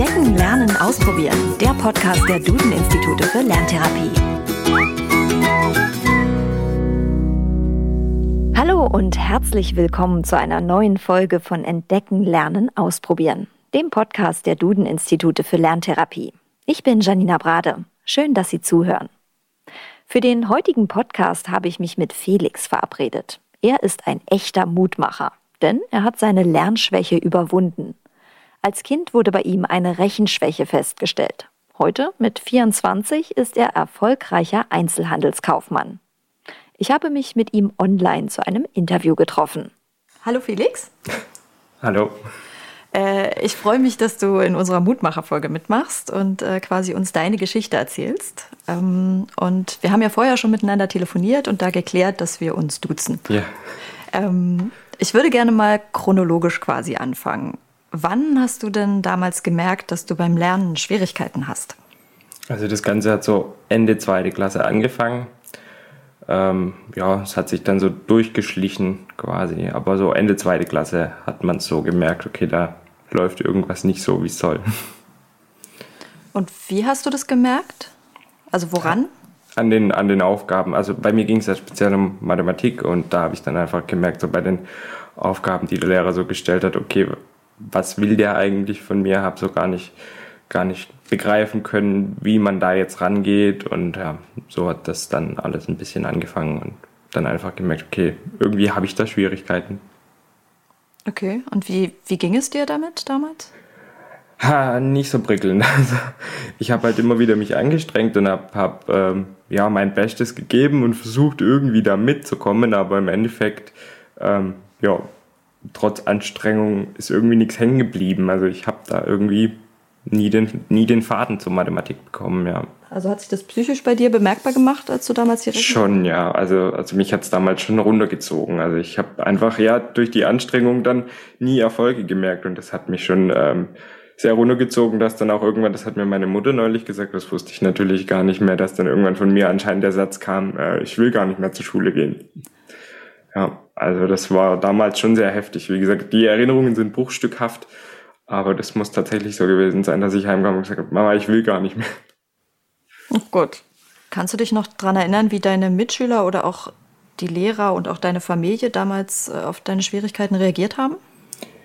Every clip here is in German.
Entdecken, Lernen, Ausprobieren. Der Podcast der Duden-Institute für Lerntherapie. Hallo und herzlich willkommen zu einer neuen Folge von Entdecken, Lernen, Ausprobieren, dem Podcast der Duden-Institute für Lerntherapie. Ich bin Janina Brade. Schön, dass Sie zuhören. Für den heutigen Podcast habe ich mich mit Felix verabredet. Er ist ein echter Mutmacher, denn er hat seine Lernschwäche überwunden. Als Kind wurde bei ihm eine Rechenschwäche festgestellt. Heute, mit 24, ist er erfolgreicher Einzelhandelskaufmann. Ich habe mich mit ihm online zu einem Interview getroffen. Hallo Felix. Hallo. Äh, ich freue mich, dass du in unserer Mutmacher-Folge mitmachst und äh, quasi uns deine Geschichte erzählst. Ähm, und wir haben ja vorher schon miteinander telefoniert und da geklärt, dass wir uns duzen. Ja. Ähm, ich würde gerne mal chronologisch quasi anfangen. Wann hast du denn damals gemerkt, dass du beim Lernen Schwierigkeiten hast? Also das Ganze hat so Ende zweite Klasse angefangen. Ähm, ja, es hat sich dann so durchgeschlichen quasi. Aber so Ende zweite Klasse hat man so gemerkt, okay, da läuft irgendwas nicht so, wie es soll. Und wie hast du das gemerkt? Also woran? An den, an den Aufgaben. Also bei mir ging es ja speziell um Mathematik und da habe ich dann einfach gemerkt, so bei den Aufgaben, die der Lehrer so gestellt hat, okay, was will der eigentlich von mir, habe so gar nicht, gar nicht begreifen können, wie man da jetzt rangeht. Und ja, so hat das dann alles ein bisschen angefangen und dann einfach gemerkt, okay, irgendwie habe ich da Schwierigkeiten. Okay, und wie, wie ging es dir damit damals? Ha, nicht so prickelnd. Also, ich habe halt immer wieder mich angestrengt und habe hab, ähm, ja, mein Bestes gegeben und versucht irgendwie da mitzukommen, aber im Endeffekt ähm, ja, trotz Anstrengung ist irgendwie nichts hängen geblieben. Also ich habe da irgendwie nie den, nie den Faden zur Mathematik bekommen, ja. Also hat sich das psychisch bei dir bemerkbar gemacht, als du damals hier Schon, ja. Also, also mich hat es damals schon runtergezogen. Also ich habe einfach ja durch die Anstrengung dann nie Erfolge gemerkt und das hat mich schon ähm, sehr runtergezogen, dass dann auch irgendwann, das hat mir meine Mutter neulich gesagt, das wusste ich natürlich gar nicht mehr, dass dann irgendwann von mir anscheinend der Satz kam, äh, ich will gar nicht mehr zur Schule gehen. Ja, also das war damals schon sehr heftig. Wie gesagt, die Erinnerungen sind bruchstückhaft, aber das muss tatsächlich so gewesen sein, dass ich heimkam und gesagt habe, Mama, ich will gar nicht mehr. Oh Gott. Kannst du dich noch daran erinnern, wie deine Mitschüler oder auch die Lehrer und auch deine Familie damals äh, auf deine Schwierigkeiten reagiert haben?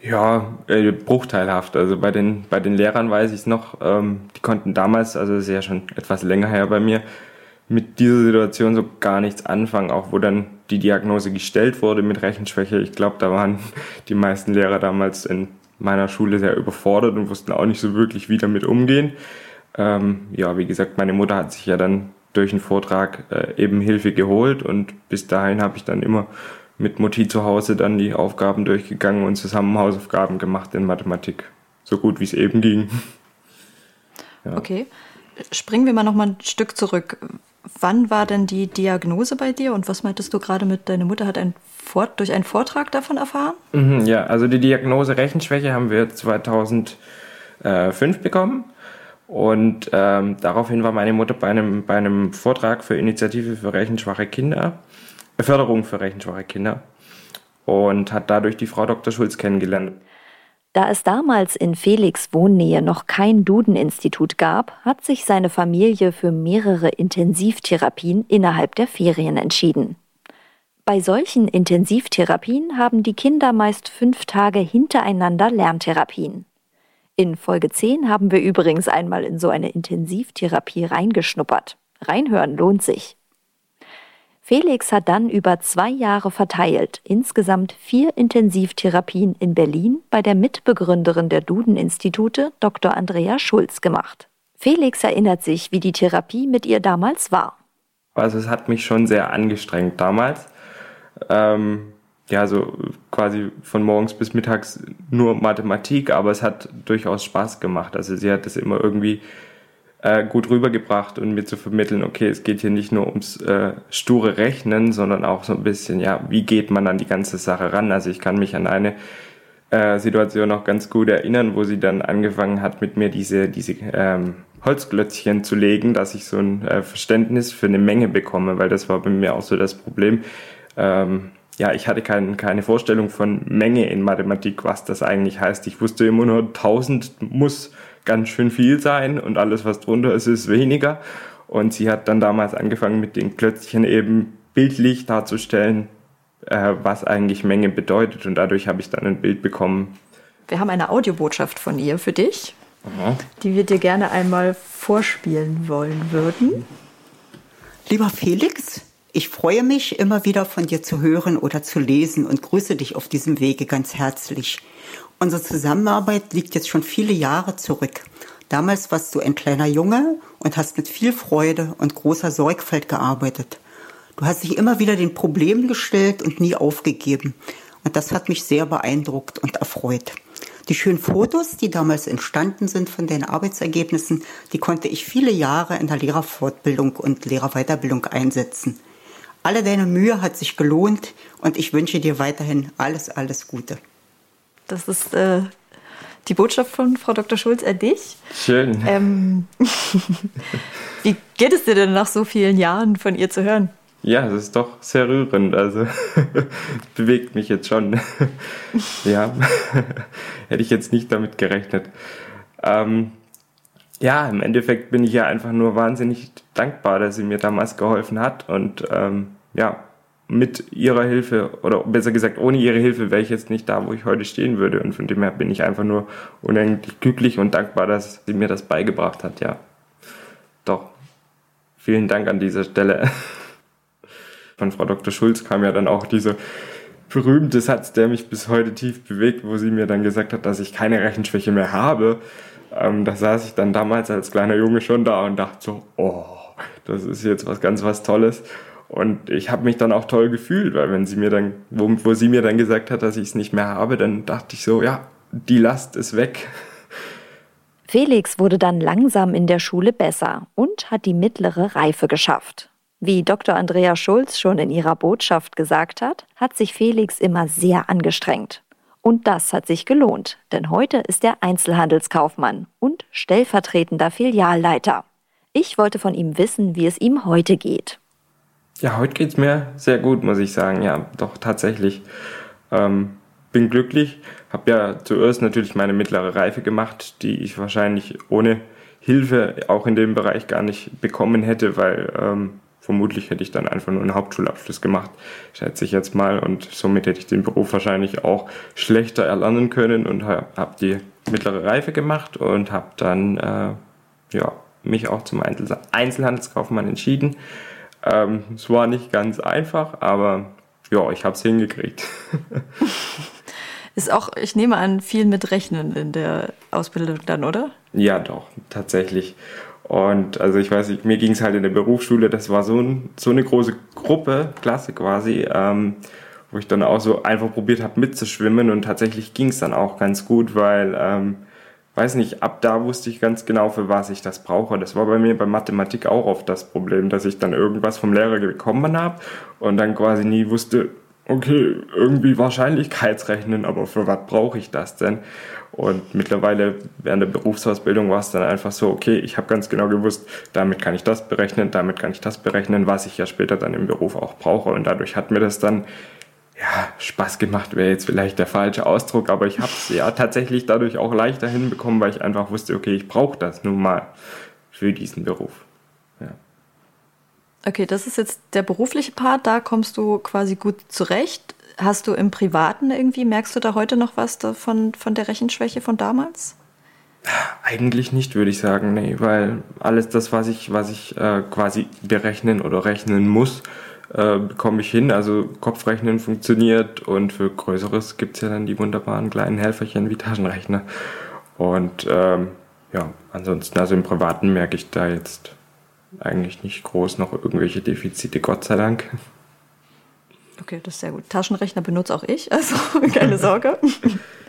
Ja, äh, bruchteilhaft. Also bei den, bei den Lehrern weiß ich es noch, ähm, die konnten damals, also das ist ja schon etwas länger her bei mir, mit dieser Situation so gar nichts anfangen, auch wo dann die Diagnose gestellt wurde mit Rechenschwäche. Ich glaube, da waren die meisten Lehrer damals in meiner Schule sehr überfordert und wussten auch nicht so wirklich, wie damit umgehen. Ähm, ja, wie gesagt, meine Mutter hat sich ja dann durch einen Vortrag äh, eben Hilfe geholt und bis dahin habe ich dann immer mit Mutti zu Hause dann die Aufgaben durchgegangen und zusammen Hausaufgaben gemacht in Mathematik. So gut wie es eben ging. Ja. Okay. Springen wir mal noch mal ein Stück zurück. Wann war denn die Diagnose bei dir und was meintest du gerade mit, deine Mutter hat ein Fort, durch einen Vortrag davon erfahren? Mhm, ja, also die Diagnose Rechenschwäche haben wir 2005 bekommen. Und ähm, daraufhin war meine Mutter bei einem, bei einem Vortrag für Initiative für rechenschwache Kinder, Förderung für rechenschwache Kinder und hat dadurch die Frau Dr. Schulz kennengelernt. Da es damals in Felix Wohnnähe noch kein Duden-Institut gab, hat sich seine Familie für mehrere Intensivtherapien innerhalb der Ferien entschieden. Bei solchen Intensivtherapien haben die Kinder meist fünf Tage hintereinander Lerntherapien. In Folge 10 haben wir übrigens einmal in so eine Intensivtherapie reingeschnuppert. Reinhören lohnt sich. Felix hat dann über zwei Jahre verteilt insgesamt vier Intensivtherapien in Berlin bei der Mitbegründerin der Duden-Institute, Dr. Andrea Schulz, gemacht. Felix erinnert sich, wie die Therapie mit ihr damals war. Also es hat mich schon sehr angestrengt damals. Ähm, ja, so quasi von morgens bis mittags nur Mathematik, aber es hat durchaus Spaß gemacht. Also sie hat es immer irgendwie äh, gut rübergebracht und mir zu vermitteln, okay, es geht hier nicht nur ums äh, sture Rechnen, sondern auch so ein bisschen, ja, wie geht man an die ganze Sache ran? Also ich kann mich an eine äh, Situation noch ganz gut erinnern, wo sie dann angefangen hat, mit mir diese, diese ähm, Holzklötzchen zu legen, dass ich so ein äh, Verständnis für eine Menge bekomme, weil das war bei mir auch so das Problem. Ähm, ja, ich hatte kein, keine Vorstellung von Menge in Mathematik, was das eigentlich heißt. Ich wusste immer nur 1000 muss ganz schön viel sein und alles, was drunter ist, ist weniger. Und sie hat dann damals angefangen, mit den Klötzchen eben bildlich darzustellen, äh, was eigentlich Menge bedeutet. Und dadurch habe ich dann ein Bild bekommen. Wir haben eine Audiobotschaft von ihr für dich, Aha. die wir dir gerne einmal vorspielen wollen würden. Lieber Felix, ich freue mich, immer wieder von dir zu hören oder zu lesen und grüße dich auf diesem Wege ganz herzlich. Unsere Zusammenarbeit liegt jetzt schon viele Jahre zurück. Damals warst du ein kleiner Junge und hast mit viel Freude und großer Sorgfalt gearbeitet. Du hast dich immer wieder den Problemen gestellt und nie aufgegeben. Und das hat mich sehr beeindruckt und erfreut. Die schönen Fotos, die damals entstanden sind von deinen Arbeitsergebnissen, die konnte ich viele Jahre in der Lehrerfortbildung und Lehrerweiterbildung einsetzen. Alle deine Mühe hat sich gelohnt und ich wünsche dir weiterhin alles, alles Gute. Das ist äh, die Botschaft von Frau Dr. Schulz an dich. Schön. Ähm, wie geht es dir denn nach so vielen Jahren von ihr zu hören? Ja, das ist doch sehr rührend. Also bewegt mich jetzt schon. ja, hätte ich jetzt nicht damit gerechnet. Ähm, ja, im Endeffekt bin ich ja einfach nur wahnsinnig dankbar, dass sie mir damals geholfen hat und ähm, ja, mit ihrer Hilfe oder besser gesagt ohne ihre Hilfe wäre ich jetzt nicht da, wo ich heute stehen würde. Und von dem her bin ich einfach nur unendlich glücklich und dankbar, dass sie mir das beigebracht hat. Ja, doch. Vielen Dank an dieser Stelle. Von Frau Dr. Schulz kam ja dann auch dieser berühmte Satz, der mich bis heute tief bewegt, wo sie mir dann gesagt hat, dass ich keine Rechenschwäche mehr habe. Ähm, da saß ich dann damals als kleiner Junge schon da und dachte so, oh, das ist jetzt was ganz was Tolles. Und ich habe mich dann auch toll gefühlt, weil wenn sie mir dann, wo, wo sie mir dann gesagt hat, dass ich es nicht mehr habe, dann dachte ich so, ja, die Last ist weg. Felix wurde dann langsam in der Schule besser und hat die mittlere Reife geschafft. Wie Dr. Andrea Schulz schon in ihrer Botschaft gesagt hat, hat sich Felix immer sehr angestrengt. Und das hat sich gelohnt, denn heute ist er Einzelhandelskaufmann und stellvertretender Filialleiter. Ich wollte von ihm wissen, wie es ihm heute geht. Ja, heute geht es mir sehr gut, muss ich sagen. Ja, doch tatsächlich. Ähm, bin glücklich. Habe ja zuerst natürlich meine mittlere Reife gemacht, die ich wahrscheinlich ohne Hilfe auch in dem Bereich gar nicht bekommen hätte, weil ähm, vermutlich hätte ich dann einfach nur einen Hauptschulabschluss gemacht, schätze ich jetzt mal. Und somit hätte ich den Beruf wahrscheinlich auch schlechter erlernen können und habe hab die mittlere Reife gemacht und habe dann äh, ja, mich auch zum Einzelhandelskaufmann entschieden. Ähm, es war nicht ganz einfach, aber ja, ich habe es hingekriegt. Ist auch, ich nehme an, viel mit Rechnen in der Ausbildung dann, oder? Ja, doch, tatsächlich. Und also ich weiß nicht, mir ging es halt in der Berufsschule, das war so, ein, so eine große Gruppe, Klasse quasi, ähm, wo ich dann auch so einfach probiert habe mitzuschwimmen und tatsächlich ging es dann auch ganz gut, weil ähm, weiß nicht, ab da wusste ich ganz genau, für was ich das brauche. Das war bei mir bei Mathematik auch oft das Problem, dass ich dann irgendwas vom Lehrer bekommen habe und dann quasi nie wusste, okay, irgendwie Wahrscheinlichkeitsrechnen, aber für was brauche ich das denn? Und mittlerweile während der Berufsausbildung war es dann einfach so, okay, ich habe ganz genau gewusst, damit kann ich das berechnen, damit kann ich das berechnen, was ich ja später dann im Beruf auch brauche. Und dadurch hat mir das dann ja, Spaß gemacht wäre jetzt vielleicht der falsche Ausdruck, aber ich habe es ja tatsächlich dadurch auch leichter hinbekommen, weil ich einfach wusste, okay, ich brauche das nun mal für diesen Beruf. Ja. Okay, das ist jetzt der berufliche Part, da kommst du quasi gut zurecht. Hast du im Privaten irgendwie, merkst du da heute noch was davon, von der Rechenschwäche von damals? Eigentlich nicht, würde ich sagen, nee, weil alles das, was ich, was ich äh, quasi berechnen oder rechnen muss, äh, bekomme ich hin. Also Kopfrechnen funktioniert und für Größeres gibt es ja dann die wunderbaren kleinen Helferchen wie Taschenrechner. Und ähm, ja, ansonsten, also im Privaten merke ich da jetzt eigentlich nicht groß noch irgendwelche Defizite, Gott sei Dank. Okay, das ist sehr gut. Taschenrechner benutze auch ich, also keine Sorge.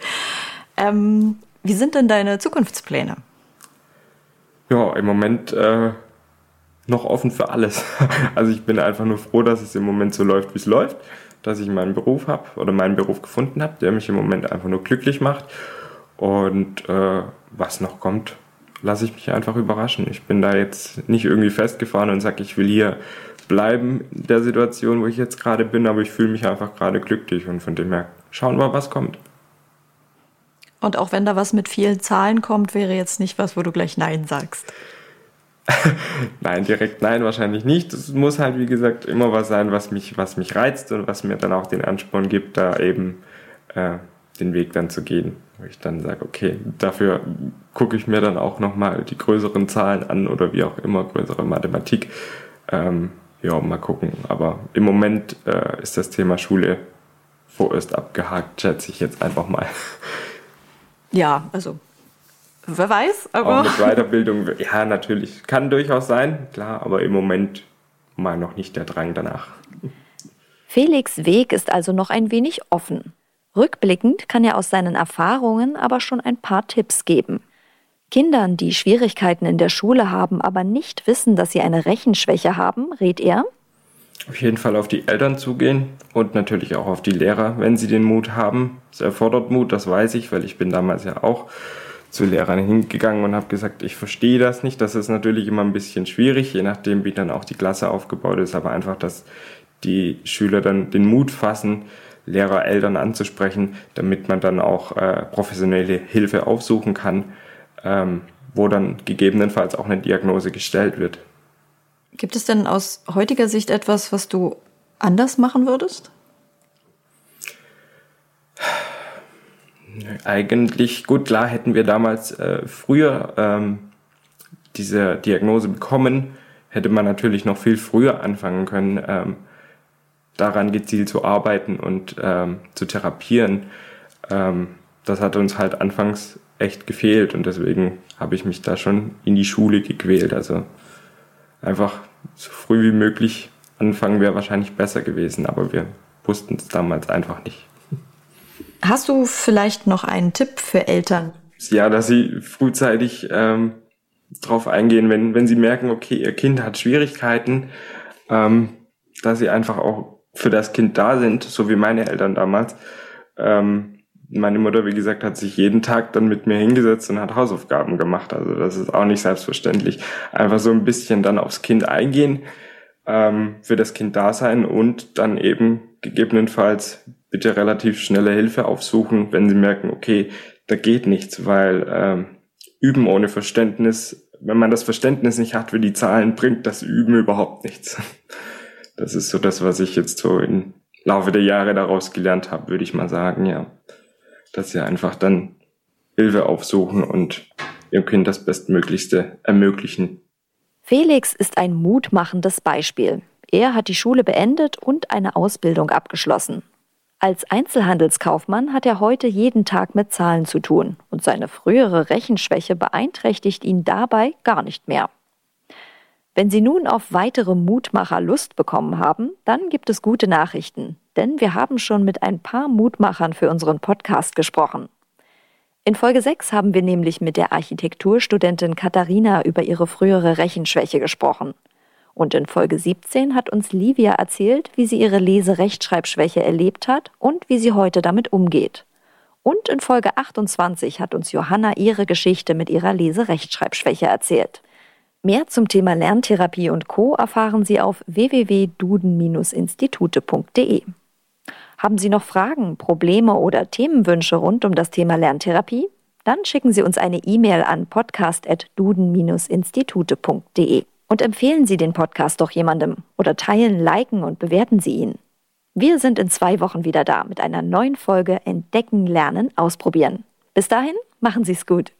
ähm, wie sind denn deine Zukunftspläne? Ja, im Moment äh, noch offen für alles. Also ich bin einfach nur froh, dass es im Moment so läuft, wie es läuft, dass ich meinen Beruf habe oder meinen Beruf gefunden habe, der mich im Moment einfach nur glücklich macht. Und äh, was noch kommt, lasse ich mich einfach überraschen. Ich bin da jetzt nicht irgendwie festgefahren und sage, ich will hier bleiben in der Situation, wo ich jetzt gerade bin, aber ich fühle mich einfach gerade glücklich und von dem her schauen wir, was kommt. Und auch wenn da was mit vielen Zahlen kommt, wäre jetzt nicht was, wo du gleich Nein sagst. nein, direkt nein, wahrscheinlich nicht. Es muss halt, wie gesagt, immer was sein, was mich, was mich reizt und was mir dann auch den Ansporn gibt, da eben äh, den Weg dann zu gehen. Wo ich dann sage, okay, dafür gucke ich mir dann auch nochmal die größeren Zahlen an oder wie auch immer, größere Mathematik. Ähm, ja, mal gucken. Aber im Moment äh, ist das Thema Schule vorerst abgehakt, schätze ich jetzt einfach mal. Ja, also wer weiß, aber. Auch mit Weiterbildung, ja, natürlich. Kann durchaus sein, klar, aber im Moment mal noch nicht der Drang danach. Felix Weg ist also noch ein wenig offen. Rückblickend kann er aus seinen Erfahrungen aber schon ein paar Tipps geben. Kindern, die Schwierigkeiten in der Schule haben, aber nicht wissen, dass sie eine Rechenschwäche haben, rät er, auf jeden Fall auf die Eltern zugehen und natürlich auch auf die Lehrer, wenn sie den Mut haben. Es erfordert Mut, das weiß ich, weil ich bin damals ja auch zu Lehrern hingegangen und habe gesagt, ich verstehe das nicht. Das ist natürlich immer ein bisschen schwierig, je nachdem, wie dann auch die Klasse aufgebaut ist, aber einfach, dass die Schüler dann den Mut fassen, Lehrer, Eltern anzusprechen, damit man dann auch äh, professionelle Hilfe aufsuchen kann, ähm, wo dann gegebenenfalls auch eine Diagnose gestellt wird. Gibt es denn aus heutiger Sicht etwas, was du anders machen würdest? Eigentlich gut, klar hätten wir damals äh, früher ähm, diese Diagnose bekommen, hätte man natürlich noch viel früher anfangen können, ähm, daran gezielt zu arbeiten und ähm, zu therapieren. Ähm, das hat uns halt anfangs echt gefehlt und deswegen habe ich mich da schon in die Schule gequält. Also einfach so früh wie möglich anfangen wäre wahrscheinlich besser gewesen, aber wir wussten es damals einfach nicht. Hast du vielleicht noch einen Tipp für Eltern? Ja, dass sie frühzeitig ähm, drauf eingehen, wenn, wenn sie merken, okay, ihr Kind hat Schwierigkeiten, ähm, dass sie einfach auch für das Kind da sind, so wie meine Eltern damals. Ähm, meine Mutter, wie gesagt, hat sich jeden Tag dann mit mir hingesetzt und hat Hausaufgaben gemacht. Also das ist auch nicht selbstverständlich. Einfach so ein bisschen dann aufs Kind eingehen, ähm, für das Kind da sein und dann eben gegebenenfalls bitte relativ schnelle Hilfe aufsuchen, wenn sie merken, okay, da geht nichts, weil ähm, Üben ohne Verständnis, wenn man das Verständnis nicht hat für die Zahlen, bringt das Üben überhaupt nichts. Das ist so das, was ich jetzt so im Laufe der Jahre daraus gelernt habe, würde ich mal sagen, ja dass sie einfach dann Hilfe aufsuchen und ihrem Kind das Bestmöglichste ermöglichen. Felix ist ein mutmachendes Beispiel. Er hat die Schule beendet und eine Ausbildung abgeschlossen. Als Einzelhandelskaufmann hat er heute jeden Tag mit Zahlen zu tun und seine frühere Rechenschwäche beeinträchtigt ihn dabei gar nicht mehr. Wenn Sie nun auf weitere Mutmacher Lust bekommen haben, dann gibt es gute Nachrichten, denn wir haben schon mit ein paar Mutmachern für unseren Podcast gesprochen. In Folge 6 haben wir nämlich mit der Architekturstudentin Katharina über ihre frühere Rechenschwäche gesprochen. Und in Folge 17 hat uns Livia erzählt, wie sie ihre Lese-Rechtschreibschwäche erlebt hat und wie sie heute damit umgeht. Und in Folge 28 hat uns Johanna ihre Geschichte mit ihrer Lese-Rechtschreibschwäche erzählt. Mehr zum Thema Lerntherapie und Co. erfahren Sie auf www.duden-institute.de. Haben Sie noch Fragen, Probleme oder Themenwünsche rund um das Thema Lerntherapie? Dann schicken Sie uns eine E-Mail an podcast.duden-institute.de und empfehlen Sie den Podcast doch jemandem oder teilen, liken und bewerten Sie ihn. Wir sind in zwei Wochen wieder da mit einer neuen Folge Entdecken, Lernen, Ausprobieren. Bis dahin, machen Sie es gut.